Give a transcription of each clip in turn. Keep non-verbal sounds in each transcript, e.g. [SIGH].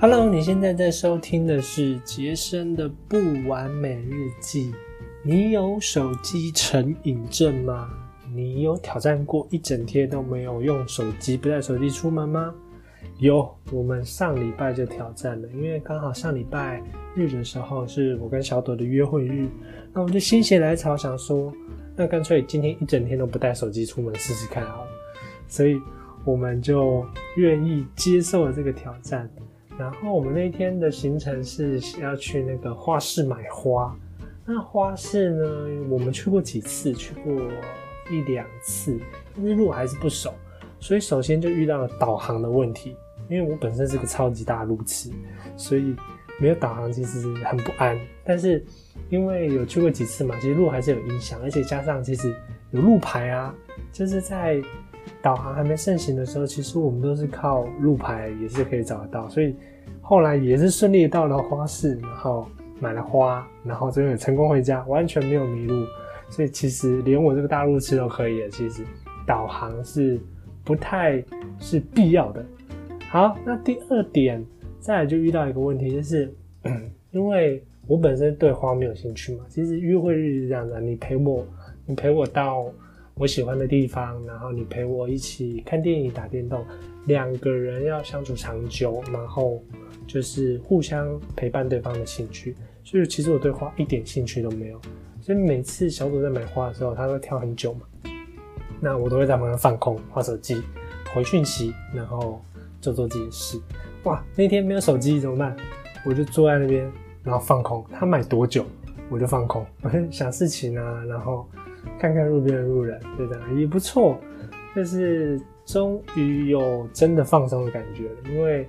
Hello，你现在在收听的是杰森的不完美日记。你有手机成瘾症吗？你有挑战过一整天都没有用手机、不带手机出门吗？有，我们上礼拜就挑战了，因为刚好上礼拜日的时候是我跟小朵的约会日，那我就心血来潮想说，那干脆今天一整天都不带手机出门试试看好了，所以我们就愿意接受了这个挑战。然后我们那天的行程是要去那个花市买花。那花市呢，我们去过几次，去过一两次，但是路还是不熟，所以首先就遇到了导航的问题。因为我本身是个超级大路痴，所以没有导航其实很不安。但是因为有去过几次嘛，其实路还是有影响，而且加上其实有路牌啊，就是在导航还没盛行的时候，其实我们都是靠路牌也是可以找得到，所以。后来也是顺利到了花市，然后买了花，然后最后也成功回家，完全没有迷路。所以其实连我这个大路痴都可以了。其实导航是不太是必要的。好，那第二点，再来就遇到一个问题，就是 [CLEARS THROAT] 因为我本身对花没有兴趣嘛。其实约会日是这样的，你陪我，你陪我到我喜欢的地方，然后你陪我一起看电影、打电动，两个人要相处长久，然后。就是互相陪伴对方的兴趣，所以其实我对花一点兴趣都没有。所以每次小组在买花的时候，他会挑很久嘛，那我都会在旁边放空，画手机，回讯息，然后做做自己的事。哇，那天没有手机怎么办？我就坐在那边，然后放空。他买多久，我就放空，[LAUGHS] 想事情啊，然后看看路边的路人，对的，也不错。就是终于有真的放松的感觉了，因为。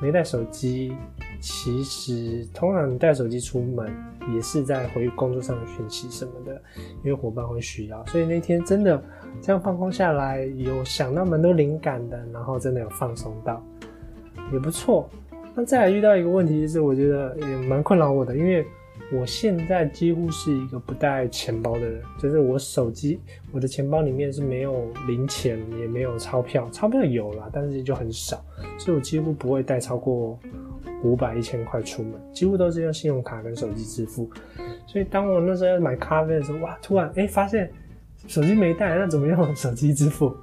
没带手机，其实通常你带手机出门也是在回工作上的讯息什么的，因为伙伴会需要。所以那天真的这样放空下来，有想到蛮多灵感的，然后真的有放松到，也不错。那再来遇到一个问题，就是我觉得也蛮困扰我的，因为。我现在几乎是一个不带钱包的人，就是我手机、我的钱包里面是没有零钱，也没有钞票，钞票有啦，但是就很少，所以我几乎不会带超过五百、一千块出门，几乎都是用信用卡跟手机支付。所以当我那时候要买咖啡的时候，哇，突然哎发现手机没带，那怎么用手机支付？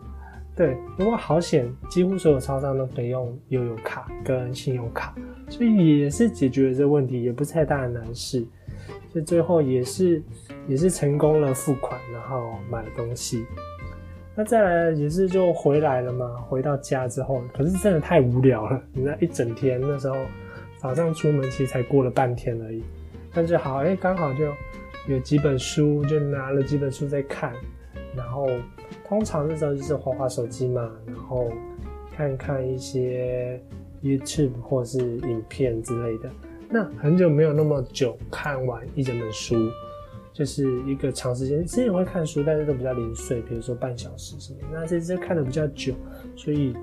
对，不过好险，几乎所有超商都可以用悠游卡跟信用卡，所以也是解决了这个问题，也不是太大的难事。所以最后也是也是成功了付款，然后买了东西。那再来也是就回来了嘛，回到家之后，可是真的太无聊了。你那一整天那时候早上出门其实才过了半天而已，但是好哎，刚好就有几本书，就拿了几本书在看，然后。通常那时候就是滑滑手机嘛，然后看看一些 YouTube 或是影片之类的。那很久没有那么久看完一整本书，就是一个长时间。之前会看书，但是都比较零碎，比如说半小时什么。那这次看的比较久，所以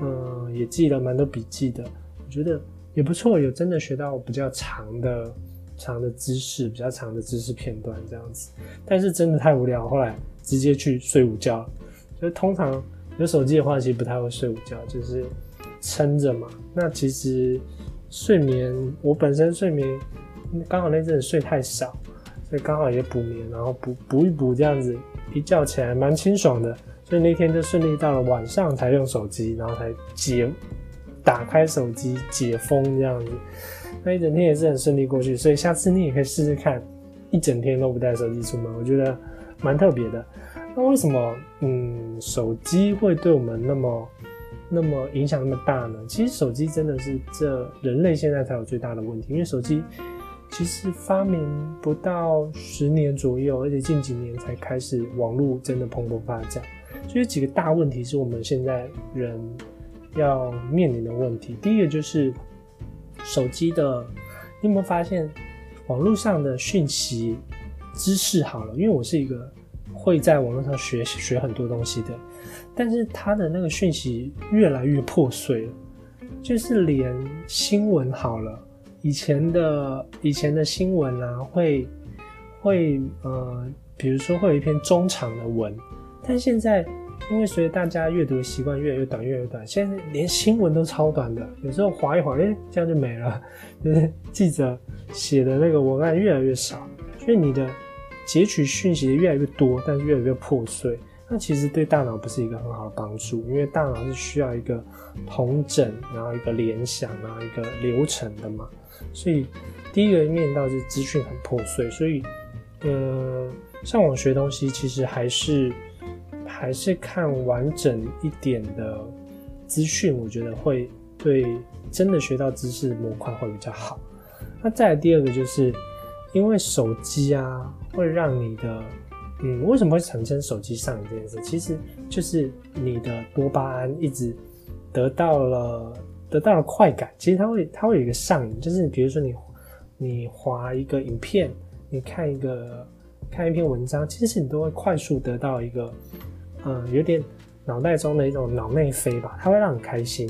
嗯也记了蛮多笔记的。我觉得也不错，有真的学到比较长的长的知识，比较长的知识片段这样子。但是真的太无聊，后来。直接去睡午觉，就通常有手机的话，其实不太会睡午觉，就是撑着嘛。那其实睡眠，我本身睡眠刚好那阵子睡太少，所以刚好也补眠，然后补补一补这样子，一觉起来蛮清爽的。所以那天就顺利到了晚上才用手机，然后才解打开手机解封这样子。那一整天也是很顺利过去，所以下次你也可以试试看，一整天都不带手机出门，我觉得蛮特别的。那为什么嗯手机会对我们那么那么影响那么大呢？其实手机真的是这人类现在才有最大的问题，因为手机其实发明不到十年左右，而且近几年才开始网络真的蓬勃发展。所以几个大问题是我们现在人要面临的问题。第一个就是手机的，你有没有发现网络上的讯息知识好了？因为我是一个。会在网络上学学很多东西的，但是他的那个讯息越来越破碎了，就是连新闻好了，以前的以前的新闻啊，会会呃，比如说会有一篇中长的文，但现在因为随着大家阅读的习惯越来越短，越来越短，现在连新闻都超短的，有时候划一划，哎，这样就没了。就是记者写的那个文案越来越少，所以你的截取讯息越来越多，但是越来越破碎。那其实对大脑不是一个很好的帮助，因为大脑是需要一个同整，然后一个联想，然后一个流程的嘛。所以第一个面到是资讯很破碎，所以呃，上网学东西其实还是还是看完整一点的资讯，我觉得会对真的学到知识模块会比较好。那再来第二个就是，因为手机啊会让你的。嗯，为什么会产生手机上瘾这件事？其实就是你的多巴胺一直得到了得到了快感，其实它会它会有一个上瘾，就是比如说你你划一个影片，你看一个看一篇文章，其实你都会快速得到一个嗯有点脑袋中的一种脑内啡吧，它会让你开心。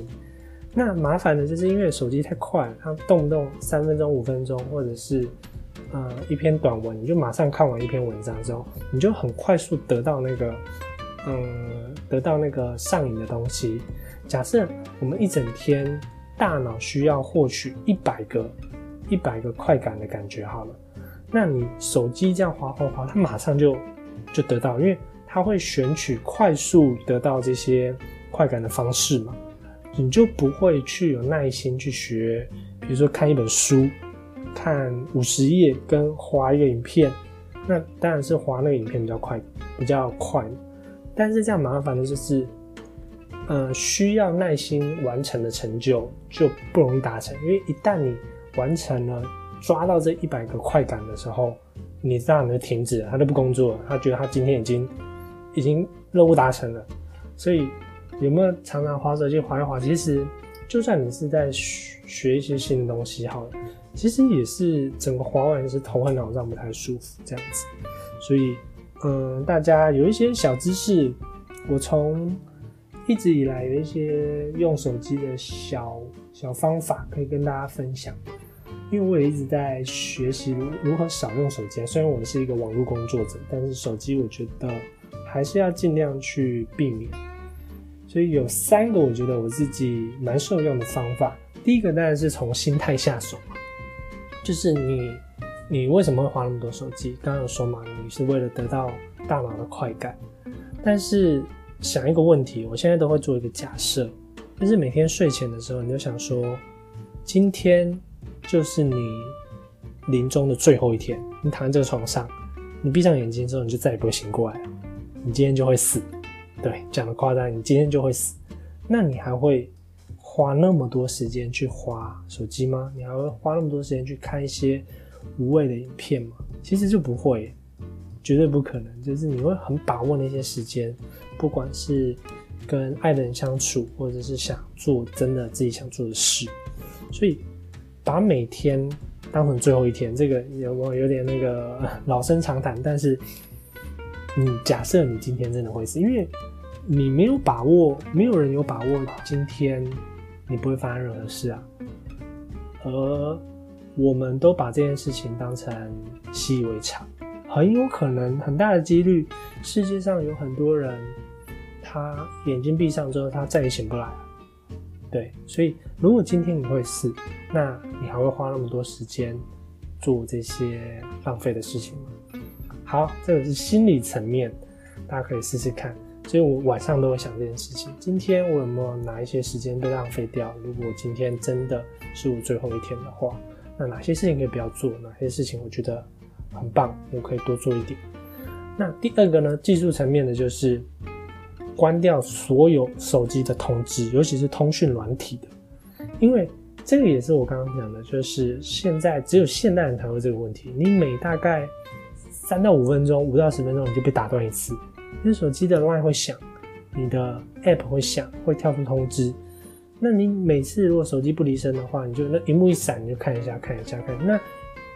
那麻烦的就是因为手机太快，它动不动三分钟、五分钟，或者是。呃，一篇短文，你就马上看完一篇文章之后，你就很快速得到那个，嗯，得到那个上瘾的东西。假设我们一整天大脑需要获取一百个、一百个快感的感觉，好了，那你手机这样滑滑滑，它马上就就得到，因为它会选取快速得到这些快感的方式嘛，你就不会去有耐心去学，比如说看一本书。看五十页跟划一个影片，那当然是划那个影片比较快，比较快。但是这样麻烦的就是，呃，需要耐心完成的成就就不容易达成，因为一旦你完成了抓到这一百个快感的时候，你大脑就停止了，他就不工作了，他觉得他今天已经已经任务达成了。所以有没有常常划手机划一划？其实就算你是在学一些新的东西，好了。其实也是整个滑完是头昏脑胀不太舒服这样子，所以嗯，大家有一些小知识，我从一直以来有一些用手机的小小方法可以跟大家分享，因为我也一直在学习如何少用手机。虽然我是一个网络工作者，但是手机我觉得还是要尽量去避免。所以有三个我觉得我自己蛮受用的方法。第一个当然是从心态下手。就是你，你为什么会花那么多手机？刚刚有说嘛，你是为了得到大脑的快感。但是想一个问题，我现在都会做一个假设，就是每天睡前的时候，你就想说，今天就是你临终的最后一天，你躺在这个床上，你闭上眼睛之后，你就再也不会醒过来了，你今天就会死。对，讲的夸张，你今天就会死。那你还会？花那么多时间去花手机吗？你还会花那么多时间去看一些无谓的影片吗？其实就不会，绝对不可能。就是你会很把握那些时间，不管是跟爱的人相处，或者是想做真的自己想做的事。所以把每天当成最后一天，这个有没有有点那个老生常谈？但是你假设你今天真的会死，因为你没有把握，没有人有把握今天。你不会发生任何事啊，而我们都把这件事情当成习以为常，很有可能很大的几率，世界上有很多人，他眼睛闭上之后，他再也醒不来了。对，所以如果今天你会死，那你还会花那么多时间做这些浪费的事情吗？好，这个是心理层面，大家可以试试看。所以我晚上都会想这件事情。今天我有没有哪一些时间被浪费掉？如果今天真的是我最后一天的话，那哪些事情可以不要做？哪些事情我觉得很棒，我可以多做一点？那第二个呢？技术层面的就是关掉所有手机的通知，尤其是通讯软体的，因为这个也是我刚刚讲的，就是现在只有现代人才会这个问题。你每大概三到五分钟，五到十分钟你就被打断一次。因为手机的 line 会响，你的 app 会响，会跳出通知。那你每次如果手机不离身的话，你就那荧幕一闪，你就看一下，看一下，看。那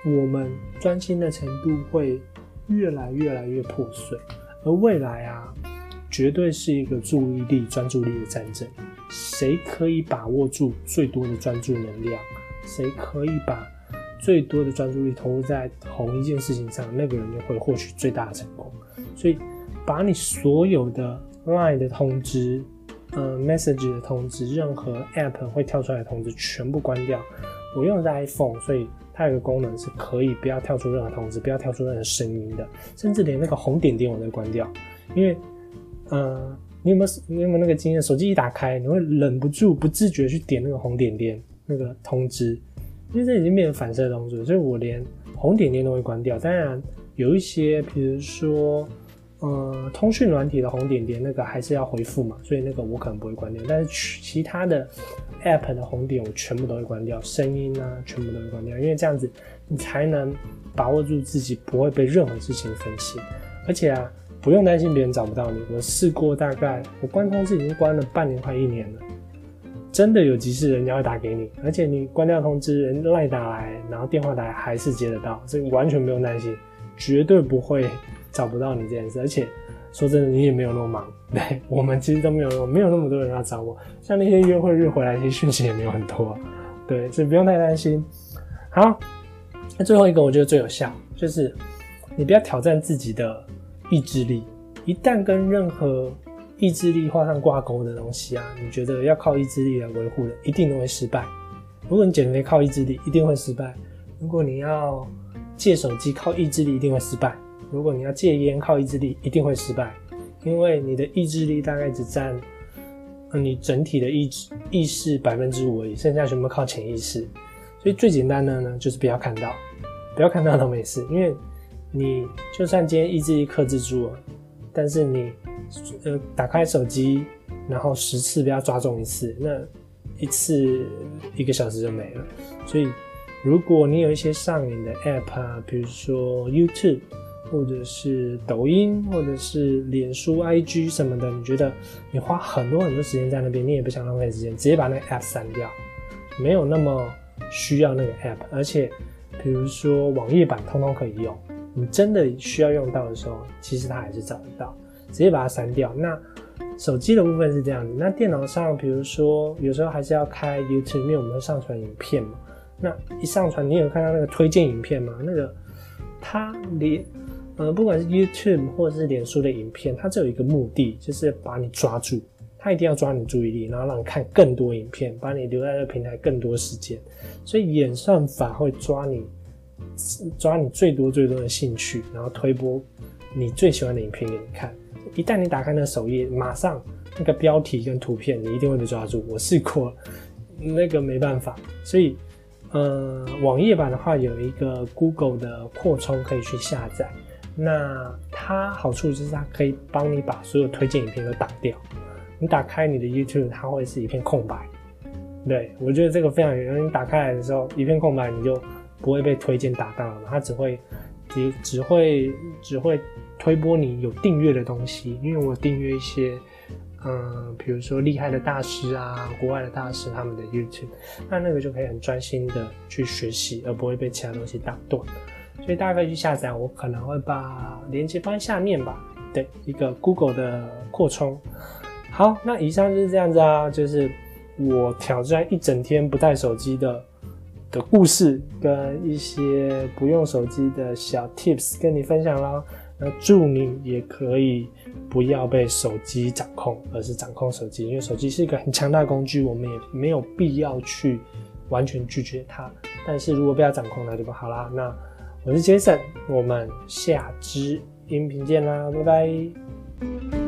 我们专心的程度会越来越来越破碎。而未来啊，绝对是一个注意力、专注力的战争。谁可以把握住最多的专注能量？谁可以把最多的专注力投入在同一件事情上？那个人就会获取最大的成功。所以。把你所有的 Line 的通知，呃，Message 的通知，任何 App 会跳出来的通知全部关掉。我用的是 iPhone，所以它有个功能是可以不要跳出任何通知，不要跳出任何声音的，甚至连那个红点点我都关掉。因为，呃，你有没有你有没有那个经验？手机一打开，你会忍不住不自觉去点那个红点点那个通知，因为这已经变成反射的动作，所以我连红点点都会关掉。当然，有一些比如说。呃，通讯软体的红点点那个还是要回复嘛，所以那个我可能不会关掉。但是其他的 App 的红点我全部都会关掉，声音啊全部都会关掉，因为这样子你才能把握住自己不会被任何事情分心。而且啊，不用担心别人找不到你。我试过大概我关通知已经关了半年快一年了，真的有急事人家会打给你，而且你关掉通知，人赖打来，然后电话打来还是接得到，所以完全不用担心，绝对不会。找不到你这件事，而且说真的，你也没有那么忙。[LAUGHS] 对我们其实都没有，没有那么多人要找我。像那些约会日回来，其实讯息也没有很多。对，所以不用太担心。好，那最后一个我觉得最有效，就是你不要挑战自己的意志力。一旦跟任何意志力画上挂钩的东西啊，你觉得要靠意志力来维护的，一定都会失败。如果你减肥靠意志力，一定会失败；如果你要借手机靠意志力，一定会失败。如果你要戒烟靠意志力，一定会失败，因为你的意志力大概只占你整体的意志意识百分之五而已，剩下全部靠潜意识。所以最简单的呢，就是不要看到，不要看到都没事，因为你就算今天意志力克制住了，但是你呃打开手机，然后十次不要抓中一次，那一次一个小时就没了。所以如果你有一些上瘾的 App 啊，比如说 YouTube。或者是抖音，或者是脸书、IG 什么的，你觉得你花很多很多时间在那边，你也不想浪费时间，直接把那个 App 删掉，没有那么需要那个 App。而且，比如说网页版通通可以用，你真的需要用到的时候，其实它还是找得到，直接把它删掉。那手机的部分是这样子，那电脑上，比如说有时候还是要开 YouTube，因为我们会上传影片嘛。那一上传，你有看到那个推荐影片吗？那个它连呃，不管是 YouTube 或者是脸书的影片，它只有一个目的，就是把你抓住，它一定要抓你注意力，然后让你看更多影片，把你留在这个平台更多时间。所以演算法会抓你，抓你最多最多的兴趣，然后推播你最喜欢的影片给你看。一旦你打开那首页，马上那个标题跟图片，你一定会被抓住。我试过，那个没办法。所以，呃，网页版的话有一个 Google 的扩充可以去下载。那它好处就是它可以帮你把所有推荐影片都挡掉。你打开你的 YouTube，它会是一片空白。对我觉得这个非常有用。你打开来的时候一片空白，你就不会被推荐打到了。它只会只只会只会推播你有订阅的东西。因为我订阅一些嗯，比如说厉害的大师啊，国外的大师他们的 YouTube，那那个就可以很专心的去学习，而不会被其他东西打断。所以大家可以去下载，我可能会把链接放在下面吧。对，一个 Google 的扩充。好，那以上就是这样子啊，就是我挑战一整天不带手机的的故事，跟一些不用手机的小 Tips 跟你分享啦。那祝你也可以不要被手机掌控，而是掌控手机，因为手机是一个很强大的工具，我们也没有必要去完全拒绝它。但是如果被它掌控，那就不好啦。那我是杰森，我们下支音频见啦，拜拜。